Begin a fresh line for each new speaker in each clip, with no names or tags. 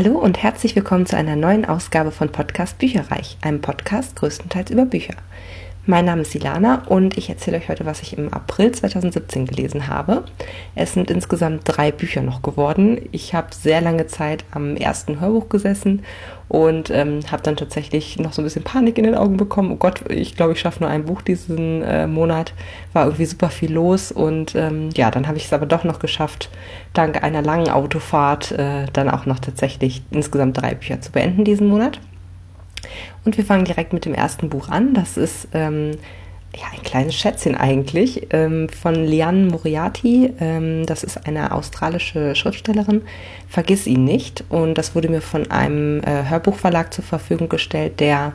Hallo und herzlich willkommen zu einer neuen Ausgabe von Podcast Bücherreich, einem Podcast größtenteils über Bücher. Mein Name ist Silana und ich erzähle euch heute, was ich im April 2017 gelesen habe. Es sind insgesamt drei Bücher noch geworden. Ich habe sehr lange Zeit am ersten Hörbuch gesessen und ähm, habe dann tatsächlich noch so ein bisschen Panik in den Augen bekommen. Oh Gott, ich glaube, ich schaffe nur ein Buch diesen äh, Monat. War irgendwie super viel los und ähm, ja, dann habe ich es aber doch noch geschafft, dank einer langen Autofahrt äh, dann auch noch tatsächlich insgesamt drei Bücher zu beenden diesen Monat. Und wir fangen direkt mit dem ersten Buch an. Das ist ähm, ja, ein kleines Schätzchen eigentlich ähm, von Liane Moriarty. Ähm, das ist eine australische Schriftstellerin. Vergiss ihn nicht. Und das wurde mir von einem äh, Hörbuchverlag zur Verfügung gestellt, der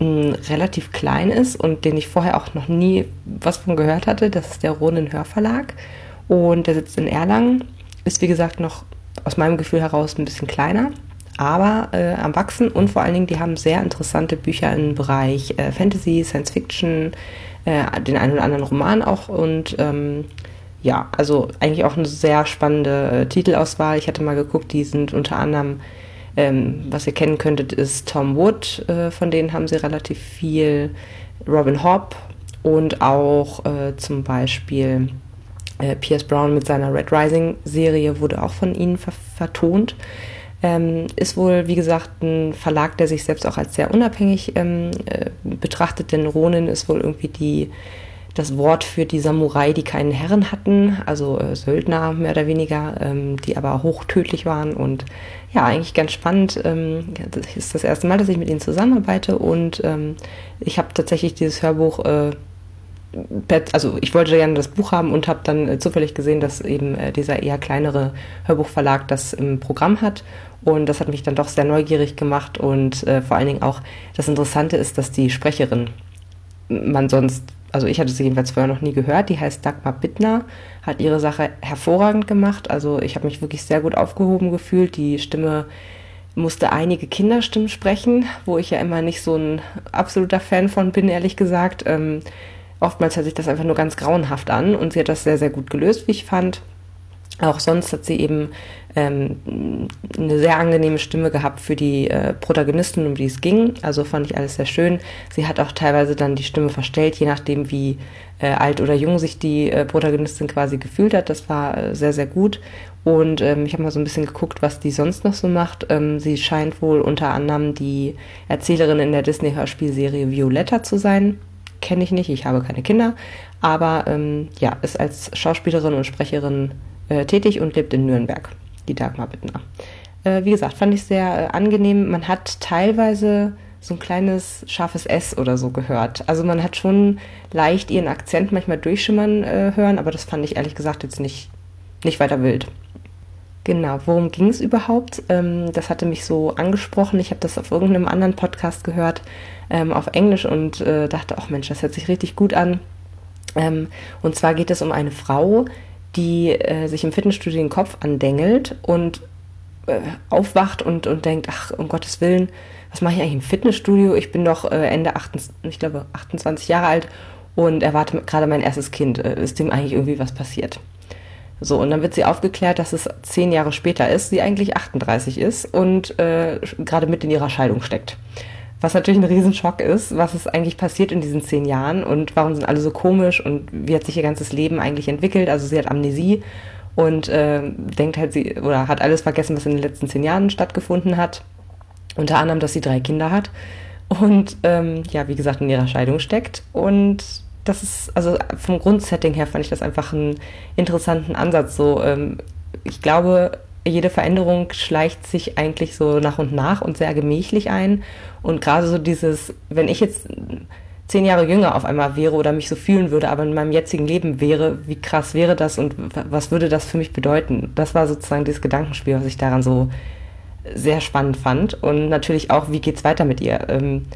mh, relativ klein ist und den ich vorher auch noch nie was von gehört hatte. Das ist der Ronen Hörverlag. Und der sitzt in Erlangen. Ist wie gesagt noch aus meinem Gefühl heraus ein bisschen kleiner aber äh, am Wachsen und vor allen Dingen, die haben sehr interessante Bücher im Bereich äh, Fantasy, Science Fiction, äh, den einen oder anderen Roman auch und ähm, ja, also eigentlich auch eine sehr spannende äh, Titelauswahl. Ich hatte mal geguckt, die sind unter anderem, ähm, was ihr kennen könntet, ist Tom Wood, äh, von denen haben sie relativ viel, Robin Hobb und auch äh, zum Beispiel Pierce Brown mit seiner Red Rising Serie wurde auch von ihnen ver vertont. Ähm, ist wohl, wie gesagt, ein Verlag, der sich selbst auch als sehr unabhängig ähm, äh, betrachtet, denn Ronin ist wohl irgendwie die, das Wort für die Samurai, die keinen Herren hatten, also äh, Söldner mehr oder weniger, ähm, die aber hochtödlich waren. Und ja, eigentlich ganz spannend. Ähm, das ist das erste Mal, dass ich mit ihnen zusammenarbeite. Und ähm, ich habe tatsächlich dieses Hörbuch äh, also ich wollte gerne das Buch haben und habe dann äh, zufällig gesehen, dass eben äh, dieser eher kleinere Hörbuchverlag das im Programm hat. Und das hat mich dann doch sehr neugierig gemacht. Und äh, vor allen Dingen auch das Interessante ist, dass die Sprecherin man sonst, also ich hatte sie jedenfalls vorher noch nie gehört, die heißt Dagmar Bittner, hat ihre Sache hervorragend gemacht. Also ich habe mich wirklich sehr gut aufgehoben gefühlt. Die Stimme musste einige Kinderstimmen sprechen, wo ich ja immer nicht so ein absoluter Fan von bin, ehrlich gesagt. Ähm, Oftmals hört sich das einfach nur ganz grauenhaft an und sie hat das sehr, sehr gut gelöst, wie ich fand. Auch sonst hat sie eben ähm, eine sehr angenehme Stimme gehabt für die äh, Protagonistin, um die es ging. Also fand ich alles sehr schön. Sie hat auch teilweise dann die Stimme verstellt, je nachdem, wie äh, alt oder jung sich die äh, Protagonistin quasi gefühlt hat. Das war äh, sehr, sehr gut. Und ähm, ich habe mal so ein bisschen geguckt, was die sonst noch so macht. Ähm, sie scheint wohl unter anderem die Erzählerin in der Disney-Hörspielserie Violetta zu sein kenne ich nicht, ich habe keine Kinder, aber ähm, ja, ist als Schauspielerin und Sprecherin äh, tätig und lebt in Nürnberg, die Dagmar Bittner. Äh, wie gesagt, fand ich sehr äh, angenehm. Man hat teilweise so ein kleines scharfes S oder so gehört. Also man hat schon leicht ihren Akzent manchmal durchschimmern äh, hören, aber das fand ich ehrlich gesagt jetzt nicht, nicht weiter wild. Genau, worum ging es überhaupt? Ähm, das hatte mich so angesprochen. Ich habe das auf irgendeinem anderen Podcast gehört, ähm, auf Englisch und äh, dachte, ach Mensch, das hört sich richtig gut an. Ähm, und zwar geht es um eine Frau, die äh, sich im Fitnessstudio den Kopf andengelt und äh, aufwacht und, und denkt, ach, um Gottes Willen, was mache ich eigentlich im Fitnessstudio? Ich bin doch äh, Ende 28, ich glaube 28 Jahre alt und erwarte gerade mein erstes Kind. Äh, ist dem eigentlich irgendwie was passiert? So, und dann wird sie aufgeklärt, dass es zehn Jahre später ist, sie eigentlich 38 ist und äh, gerade mit in ihrer Scheidung steckt. Was natürlich ein Riesenschock ist, was ist eigentlich passiert in diesen zehn Jahren und warum sind alle so komisch und wie hat sich ihr ganzes Leben eigentlich entwickelt. Also sie hat Amnesie und äh, denkt halt, sie oder hat alles vergessen, was in den letzten zehn Jahren stattgefunden hat. Unter anderem, dass sie drei Kinder hat und ähm, ja, wie gesagt, in ihrer Scheidung steckt und das ist, also vom Grundsetting her fand ich das einfach einen interessanten Ansatz. So, ähm, ich glaube, jede Veränderung schleicht sich eigentlich so nach und nach und sehr gemächlich ein. Und gerade so dieses, wenn ich jetzt zehn Jahre jünger auf einmal wäre oder mich so fühlen würde, aber in meinem jetzigen Leben wäre, wie krass wäre das und was würde das für mich bedeuten? Das war sozusagen dieses Gedankenspiel, was ich daran so sehr spannend fand. Und natürlich auch, wie geht's weiter mit ihr? Ähm,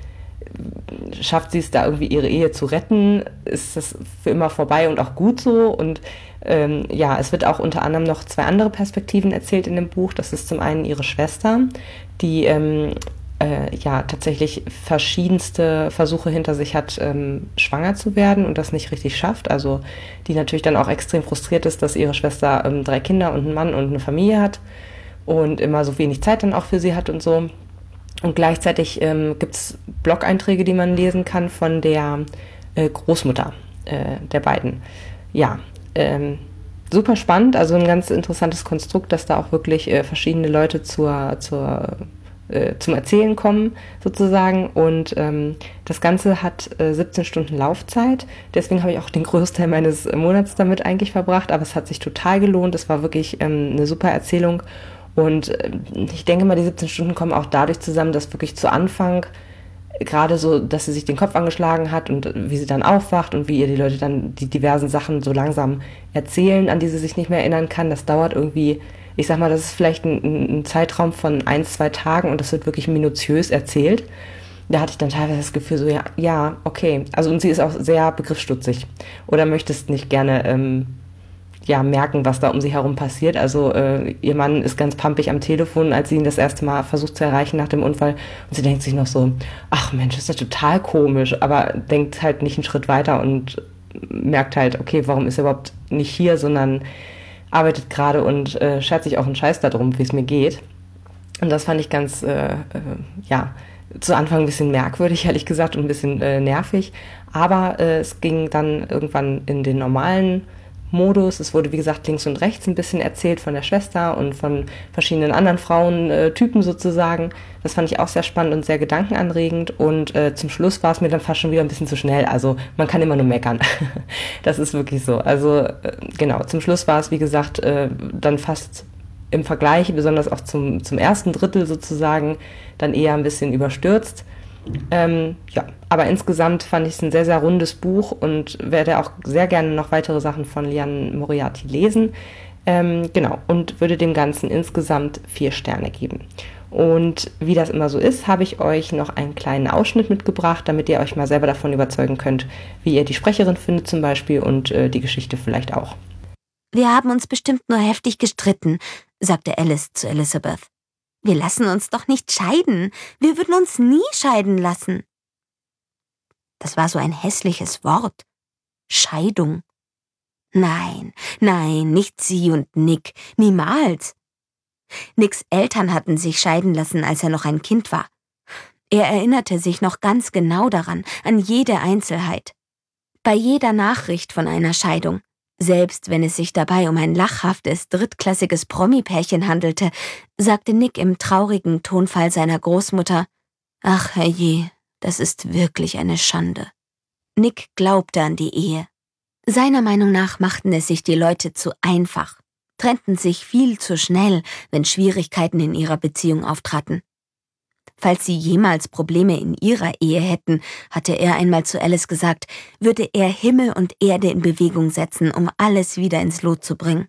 schafft sie es da irgendwie ihre Ehe zu retten? Ist das für immer vorbei und auch gut so? Und ähm, ja, es wird auch unter anderem noch zwei andere Perspektiven erzählt in dem Buch. Das ist zum einen ihre Schwester, die ähm, äh, ja tatsächlich verschiedenste Versuche hinter sich hat, ähm, schwanger zu werden und das nicht richtig schafft. Also die natürlich dann auch extrem frustriert ist, dass ihre Schwester ähm, drei Kinder und einen Mann und eine Familie hat und immer so wenig Zeit dann auch für sie hat und so. Und gleichzeitig ähm, gibt es Blog-Einträge, die man lesen kann von der äh, Großmutter äh, der beiden. Ja, ähm, super spannend, also ein ganz interessantes Konstrukt, dass da auch wirklich äh, verschiedene Leute zur, zur, äh, zum Erzählen kommen, sozusagen. Und ähm, das Ganze hat äh, 17 Stunden Laufzeit. Deswegen habe ich auch den Großteil meines Monats damit eigentlich verbracht, aber es hat sich total gelohnt. Es war wirklich ähm, eine super Erzählung. Und äh, ich denke mal, die 17 Stunden kommen auch dadurch zusammen, dass wirklich zu Anfang gerade so, dass sie sich den Kopf angeschlagen hat und wie sie dann aufwacht und wie ihr die Leute dann die diversen Sachen so langsam erzählen, an die sie sich nicht mehr erinnern kann. Das dauert irgendwie, ich sag mal, das ist vielleicht ein, ein Zeitraum von ein, zwei Tagen und das wird wirklich minutiös erzählt. Da hatte ich dann teilweise das Gefühl, so, ja, ja, okay. Also, und sie ist auch sehr begriffsstutzig. Oder möchtest nicht gerne ähm, ja, merken, was da um sie herum passiert. Also äh, ihr Mann ist ganz pampig am Telefon, als sie ihn das erste Mal versucht zu erreichen nach dem Unfall. Und sie denkt sich noch so, ach Mensch, ist ja total komisch, aber denkt halt nicht einen Schritt weiter und merkt halt, okay, warum ist er überhaupt nicht hier, sondern arbeitet gerade und äh, schert sich auch einen Scheiß darum, wie es mir geht. Und das fand ich ganz, äh, äh, ja, zu Anfang ein bisschen merkwürdig, ehrlich gesagt, und ein bisschen äh, nervig. Aber äh, es ging dann irgendwann in den normalen Modus. Es wurde, wie gesagt, links und rechts ein bisschen erzählt von der Schwester und von verschiedenen anderen Frauentypen äh, sozusagen. Das fand ich auch sehr spannend und sehr gedankenanregend. Und äh, zum Schluss war es mir dann fast schon wieder ein bisschen zu schnell. Also man kann immer nur meckern. das ist wirklich so. Also äh, genau, zum Schluss war es, wie gesagt, äh, dann fast im Vergleich, besonders auch zum, zum ersten Drittel sozusagen, dann eher ein bisschen überstürzt. Ähm, ja, aber insgesamt fand ich es ein sehr, sehr rundes Buch und werde auch sehr gerne noch weitere Sachen von Lian Moriarty lesen. Ähm, genau, und würde dem Ganzen insgesamt vier Sterne geben. Und wie das immer so ist, habe ich euch noch einen kleinen Ausschnitt mitgebracht, damit ihr euch mal selber davon überzeugen könnt, wie ihr die Sprecherin findet zum Beispiel und äh, die Geschichte vielleicht auch.
Wir haben uns bestimmt nur heftig gestritten, sagte Alice zu Elizabeth. Wir lassen uns doch nicht scheiden. Wir würden uns nie scheiden lassen. Das war so ein hässliches Wort. Scheidung. Nein, nein, nicht sie und Nick. Niemals. Nicks Eltern hatten sich scheiden lassen, als er noch ein Kind war. Er erinnerte sich noch ganz genau daran, an jede Einzelheit. Bei jeder Nachricht von einer Scheidung. Selbst wenn es sich dabei um ein lachhaftes, drittklassiges Promi-Pärchen handelte, sagte Nick im traurigen Tonfall seiner Großmutter, Ach herrje, das ist wirklich eine Schande. Nick glaubte an die Ehe. Seiner Meinung nach machten es sich die Leute zu einfach, trennten sich viel zu schnell, wenn Schwierigkeiten in ihrer Beziehung auftraten. Falls sie jemals Probleme in ihrer Ehe hätten, hatte er einmal zu Alice gesagt, würde er Himmel und Erde in Bewegung setzen, um alles wieder ins Lot zu bringen.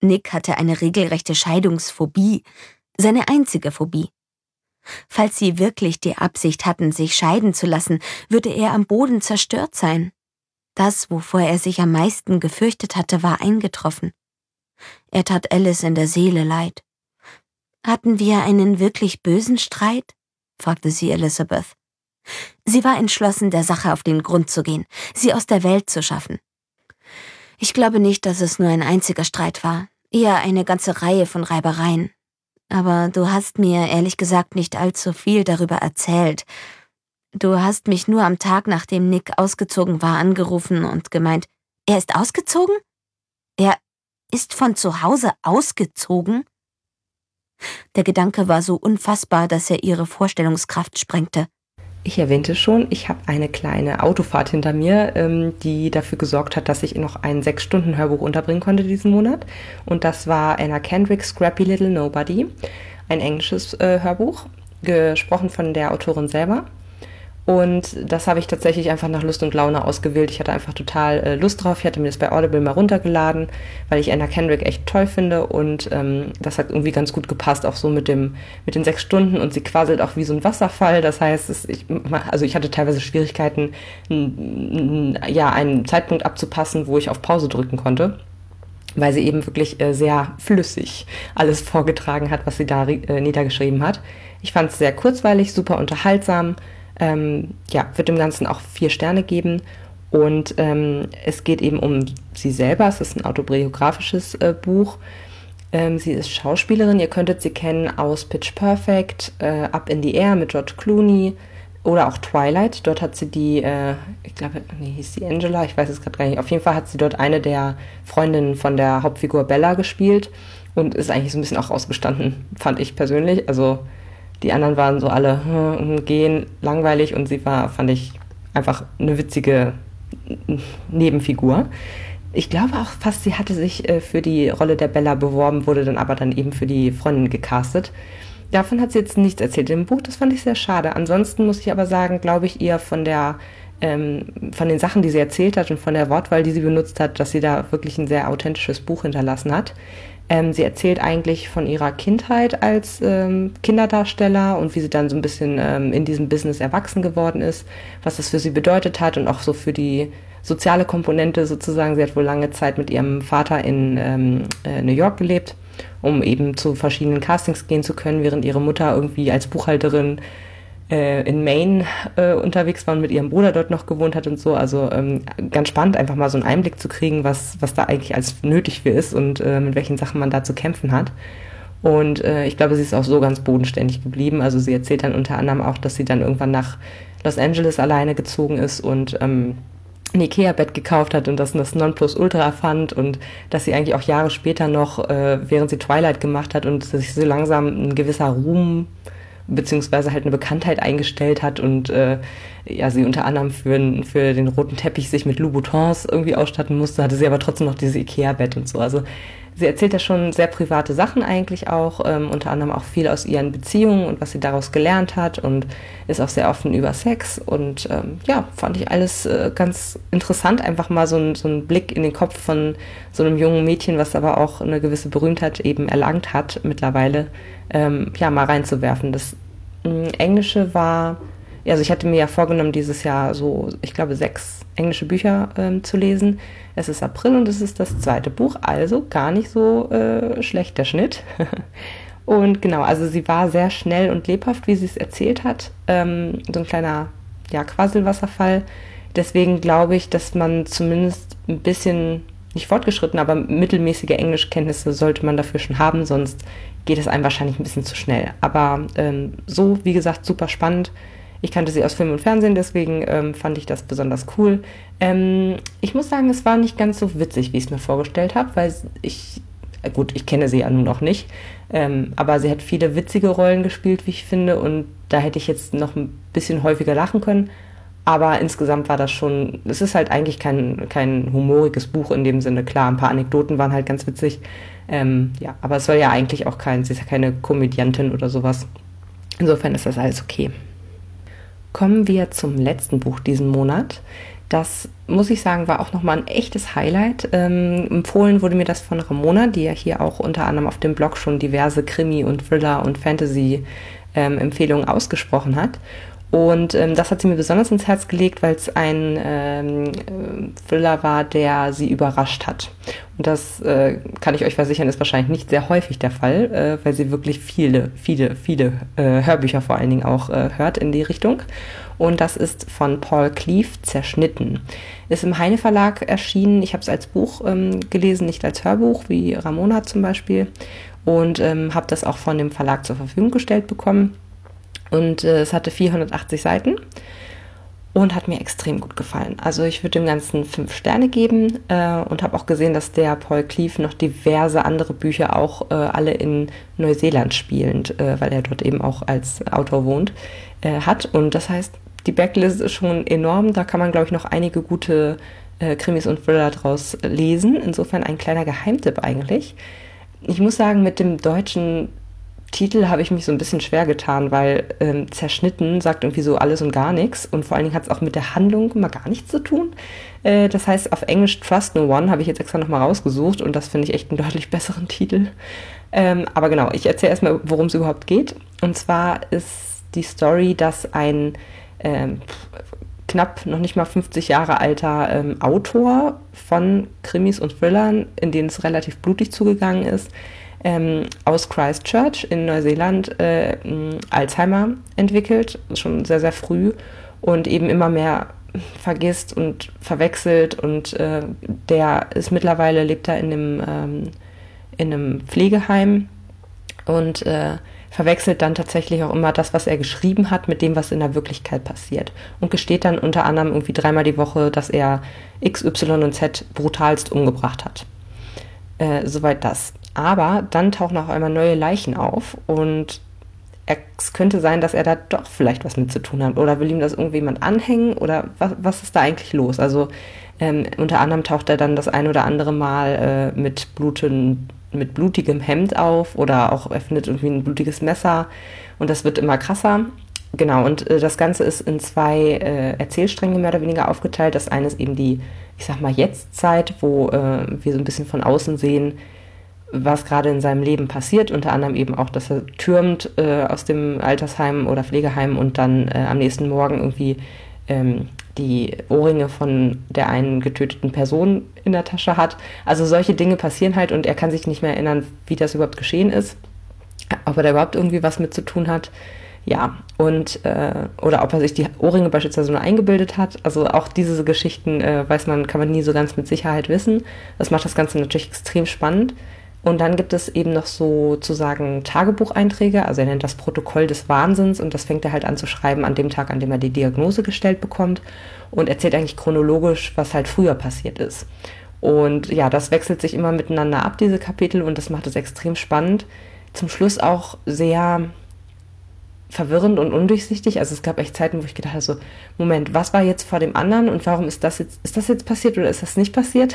Nick hatte eine regelrechte Scheidungsphobie, seine einzige Phobie. Falls sie wirklich die Absicht hatten, sich scheiden zu lassen, würde er am Boden zerstört sein. Das, wovor er sich am meisten gefürchtet hatte, war eingetroffen. Er tat Alice in der Seele leid. Hatten wir einen wirklich bösen Streit? Fragte sie Elizabeth. Sie war entschlossen, der Sache auf den Grund zu gehen, sie aus der Welt zu schaffen. Ich glaube nicht, dass es nur ein einziger Streit war, eher eine ganze Reihe von Reibereien. Aber du hast mir ehrlich gesagt nicht allzu viel darüber erzählt. Du hast mich nur am Tag, nachdem Nick ausgezogen war, angerufen und gemeint, er ist ausgezogen? Er ist von zu Hause ausgezogen? Der Gedanke war so unfassbar, dass er ihre Vorstellungskraft sprengte.
Ich erwähnte schon, ich habe eine kleine Autofahrt hinter mir, ähm, die dafür gesorgt hat, dass ich noch ein sechs Stunden Hörbuch unterbringen konnte diesen Monat. Und das war Anna Kendrick's Scrappy Little Nobody, ein englisches äh, Hörbuch, gesprochen von der Autorin selber. Und das habe ich tatsächlich einfach nach Lust und Laune ausgewählt. Ich hatte einfach total äh, Lust drauf. Ich hatte mir das bei Audible mal runtergeladen, weil ich Anna Kendrick echt toll finde. Und ähm, das hat irgendwie ganz gut gepasst, auch so mit, dem, mit den sechs Stunden. Und sie quasselt auch wie so ein Wasserfall. Das heißt, es, ich, also ich hatte teilweise Schwierigkeiten, ja, einen Zeitpunkt abzupassen, wo ich auf Pause drücken konnte weil sie eben wirklich äh, sehr flüssig alles vorgetragen hat, was sie da äh, niedergeschrieben hat. Ich fand es sehr kurzweilig, super unterhaltsam ähm, ja, wird dem Ganzen auch vier Sterne geben. Und ähm, es geht eben um sie selber. Es ist ein autobiografisches äh, Buch. Ähm, sie ist Schauspielerin, ihr könntet sie kennen aus Pitch Perfect, äh, Up in the Air mit George Clooney oder auch Twilight. Dort hat sie die, äh, ich glaube, nee, hieß sie Angela, ich weiß es gerade gar nicht. Auf jeden Fall hat sie dort eine der Freundinnen von der Hauptfigur Bella gespielt und ist eigentlich so ein bisschen auch ausgestanden, fand ich persönlich. Also die anderen waren so alle hm, gehen langweilig und sie war, fand ich, einfach eine witzige Nebenfigur ich glaube auch fast, sie hatte sich äh, für die Rolle der Bella beworben, wurde dann aber dann eben für die Freundin gecastet. Davon hat sie jetzt nichts erzählt im Buch, das fand ich sehr schade. Ansonsten muss ich aber sagen, glaube ich ihr von der ähm, von den Sachen, die sie erzählt hat und von der Wortwahl, die sie benutzt hat, dass sie da wirklich ein sehr authentisches Buch hinterlassen hat. Ähm, sie erzählt eigentlich von ihrer Kindheit als ähm, Kinderdarsteller und wie sie dann so ein bisschen ähm, in diesem Business erwachsen geworden ist, was das für sie bedeutet hat und auch so für die soziale Komponente sozusagen. Sie hat wohl lange Zeit mit ihrem Vater in ähm, äh, New York gelebt, um eben zu verschiedenen Castings gehen zu können, während ihre Mutter irgendwie als Buchhalterin äh, in Maine äh, unterwegs war und mit ihrem Bruder dort noch gewohnt hat und so. Also ähm, ganz spannend, einfach mal so einen Einblick zu kriegen, was, was da eigentlich als nötig für ist und äh, mit welchen Sachen man da zu kämpfen hat. Und äh, ich glaube, sie ist auch so ganz bodenständig geblieben. Also sie erzählt dann unter anderem auch, dass sie dann irgendwann nach Los Angeles alleine gezogen ist und ähm, ein Ikea-Bett gekauft hat und das das Nonplusultra fand und dass sie eigentlich auch Jahre später noch, äh, während sie Twilight gemacht hat und sich so langsam ein gewisser Ruhm beziehungsweise halt eine Bekanntheit eingestellt hat und äh, ja, sie unter anderem für, für den roten Teppich sich mit Louboutins irgendwie ausstatten musste, hatte sie aber trotzdem noch diese Ikea-Bett und so. Also sie erzählt ja schon sehr private Sachen eigentlich auch, ähm, unter anderem auch viel aus ihren Beziehungen und was sie daraus gelernt hat und ist auch sehr offen über Sex und ähm, ja, fand ich alles äh, ganz interessant, einfach mal so, ein, so einen Blick in den Kopf von so einem jungen Mädchen, was aber auch eine gewisse Berühmtheit eben erlangt hat mittlerweile, ähm, ja, mal reinzuwerfen. Das äh, Englische war also ich hatte mir ja vorgenommen, dieses Jahr so, ich glaube, sechs englische Bücher ähm, zu lesen. Es ist April und es ist das zweite Buch, also gar nicht so äh, schlecht der Schnitt. und genau, also sie war sehr schnell und lebhaft, wie sie es erzählt hat. Ähm, so ein kleiner, ja, Quasselwasserfall. Deswegen glaube ich, dass man zumindest ein bisschen, nicht fortgeschritten, aber mittelmäßige Englischkenntnisse sollte man dafür schon haben, sonst geht es einem wahrscheinlich ein bisschen zu schnell. Aber ähm, so, wie gesagt, super spannend ich kannte sie aus Film und Fernsehen, deswegen ähm, fand ich das besonders cool. Ähm, ich muss sagen, es war nicht ganz so witzig, wie ich es mir vorgestellt habe, weil ich, äh, gut, ich kenne sie ja nun noch nicht, ähm, aber sie hat viele witzige Rollen gespielt, wie ich finde, und da hätte ich jetzt noch ein bisschen häufiger lachen können. Aber insgesamt war das schon, es ist halt eigentlich kein, kein humoriges Buch in dem Sinne. Klar, ein paar Anekdoten waren halt ganz witzig. Ähm, ja, aber es soll ja eigentlich auch kein, sie ist ja keine Komödiantin oder sowas. Insofern ist das alles okay kommen wir zum letzten Buch diesen Monat. Das muss ich sagen, war auch nochmal ein echtes Highlight. Ähm, empfohlen wurde mir das von Ramona, die ja hier auch unter anderem auf dem Blog schon diverse Krimi- und Thriller- und Fantasy-Empfehlungen ähm, ausgesprochen hat. Und ähm, das hat sie mir besonders ins Herz gelegt, weil es ein ähm, Thriller war, der sie überrascht hat. Und das äh, kann ich euch versichern, ist wahrscheinlich nicht sehr häufig der Fall, äh, weil sie wirklich viele, viele, viele äh, Hörbücher vor allen Dingen auch äh, hört in die Richtung. Und das ist von Paul Cleave zerschnitten. Ist im Heine Verlag erschienen. Ich habe es als Buch ähm, gelesen, nicht als Hörbuch, wie Ramona zum Beispiel. Und ähm, habe das auch von dem Verlag zur Verfügung gestellt bekommen. Und äh, es hatte 480 Seiten und hat mir extrem gut gefallen. Also ich würde dem Ganzen fünf Sterne geben äh, und habe auch gesehen, dass der Paul Cleave noch diverse andere Bücher auch äh, alle in Neuseeland spielend, äh, weil er dort eben auch als Autor wohnt, äh, hat. Und das heißt, die Backlist ist schon enorm. Da kann man, glaube ich, noch einige gute äh, Krimis und Thriller draus lesen. Insofern ein kleiner Geheimtipp eigentlich. Ich muss sagen, mit dem deutschen Titel habe ich mich so ein bisschen schwer getan, weil ähm, zerschnitten sagt irgendwie so alles und gar nichts und vor allen Dingen hat es auch mit der Handlung mal gar nichts zu tun. Äh, das heißt, auf Englisch Trust No One habe ich jetzt extra nochmal rausgesucht und das finde ich echt einen deutlich besseren Titel. Ähm, aber genau, ich erzähle erstmal, worum es überhaupt geht. Und zwar ist die Story, dass ein ähm, knapp noch nicht mal 50 Jahre alter ähm, Autor von Krimis und Thrillern, in denen es relativ blutig zugegangen ist, ähm, aus Christchurch in Neuseeland äh, Alzheimer entwickelt, schon sehr, sehr früh und eben immer mehr vergisst und verwechselt und äh, der ist mittlerweile, lebt er in einem, ähm, in einem Pflegeheim und äh, verwechselt dann tatsächlich auch immer das, was er geschrieben hat, mit dem, was in der Wirklichkeit passiert. Und gesteht dann unter anderem irgendwie dreimal die Woche, dass er X, Y und Z brutalst umgebracht hat. Äh, soweit das. Aber dann tauchen auch einmal neue Leichen auf und es könnte sein, dass er da doch vielleicht was mit zu tun hat. Oder will ihm das irgendjemand anhängen? Oder was, was ist da eigentlich los? Also ähm, unter anderem taucht er dann das ein oder andere Mal äh, mit, bluten, mit blutigem Hemd auf oder auch er findet irgendwie ein blutiges Messer und das wird immer krasser. Genau, und äh, das Ganze ist in zwei äh, Erzählstränge mehr oder weniger aufgeteilt. Das eine ist eben die, ich sag mal, Jetztzeit, wo äh, wir so ein bisschen von außen sehen, was gerade in seinem Leben passiert, unter anderem eben auch, dass er türmt äh, aus dem Altersheim oder Pflegeheim und dann äh, am nächsten Morgen irgendwie ähm, die Ohrringe von der einen getöteten Person in der Tasche hat. Also solche Dinge passieren halt und er kann sich nicht mehr erinnern, wie das überhaupt geschehen ist, ob er da überhaupt irgendwie was mit zu tun hat. Ja, und äh, oder ob er sich die Ohrringe beispielsweise nur eingebildet hat. Also auch diese Geschichten äh, weiß man, kann man nie so ganz mit Sicherheit wissen. Das macht das Ganze natürlich extrem spannend. Und dann gibt es eben noch sozusagen Tagebucheinträge, also er nennt das Protokoll des Wahnsinns und das fängt er halt an zu schreiben an dem Tag, an dem er die Diagnose gestellt bekommt und erzählt eigentlich chronologisch, was halt früher passiert ist. Und ja, das wechselt sich immer miteinander ab, diese Kapitel, und das macht es extrem spannend. Zum Schluss auch sehr verwirrend und undurchsichtig. Also es gab echt Zeiten, wo ich gedacht habe, so, Moment, was war jetzt vor dem anderen und warum ist das jetzt, ist das jetzt passiert oder ist das nicht passiert?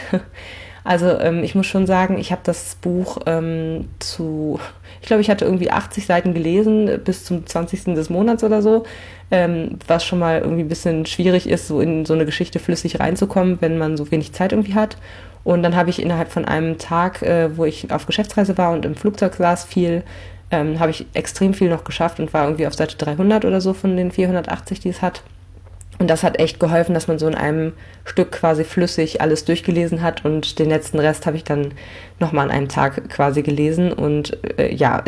Also ähm, ich muss schon sagen, ich habe das Buch ähm, zu, ich glaube, ich hatte irgendwie 80 Seiten gelesen bis zum 20. des Monats oder so, ähm, was schon mal irgendwie ein bisschen schwierig ist, so in so eine Geschichte flüssig reinzukommen, wenn man so wenig Zeit irgendwie hat. Und dann habe ich innerhalb von einem Tag, äh, wo ich auf Geschäftsreise war und im Flugzeug saß, viel, ähm, habe ich extrem viel noch geschafft und war irgendwie auf Seite 300 oder so von den 480, die es hat. Und das hat echt geholfen, dass man so in einem Stück quasi flüssig alles durchgelesen hat und den letzten Rest habe ich dann nochmal an einem Tag quasi gelesen und äh, ja,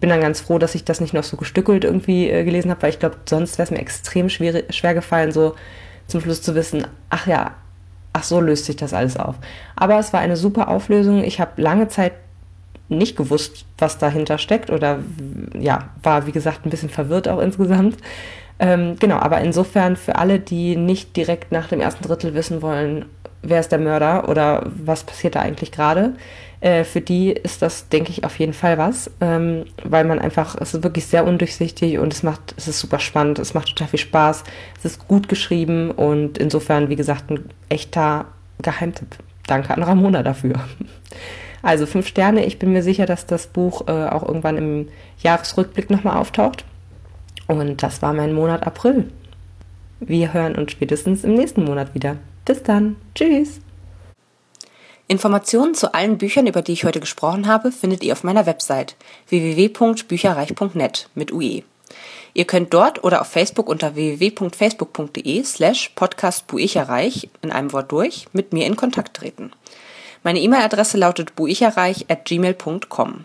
bin dann ganz froh, dass ich das nicht noch so gestückelt irgendwie äh, gelesen habe, weil ich glaube, sonst wäre es mir extrem schwer, schwer gefallen, so zum Schluss zu wissen, ach ja, ach so löst sich das alles auf. Aber es war eine super Auflösung. Ich habe lange Zeit nicht gewusst, was dahinter steckt oder ja, war wie gesagt ein bisschen verwirrt auch insgesamt. Ähm, genau, aber insofern für alle, die nicht direkt nach dem ersten Drittel wissen wollen, wer ist der Mörder oder was passiert da eigentlich gerade, äh, für die ist das, denke ich, auf jeden Fall was, ähm, weil man einfach, es ist wirklich sehr undurchsichtig und es macht, es ist super spannend, es macht total viel Spaß, es ist gut geschrieben und insofern, wie gesagt, ein echter Geheimtipp. Danke an Ramona dafür. Also fünf Sterne, ich bin mir sicher, dass das Buch äh, auch irgendwann im Jahresrückblick nochmal auftaucht. Und das war mein Monat April. Wir hören uns spätestens im nächsten Monat wieder. Bis dann. Tschüss.
Informationen zu allen Büchern, über die ich heute gesprochen habe, findet ihr auf meiner Website www.bücherreich.net mit UE. Ihr könnt dort oder auf Facebook unter www.facebook.de slash podcastbuicherreich in einem Wort durch mit mir in Kontakt treten. Meine E-Mail-Adresse lautet buicherreich at gmail.com.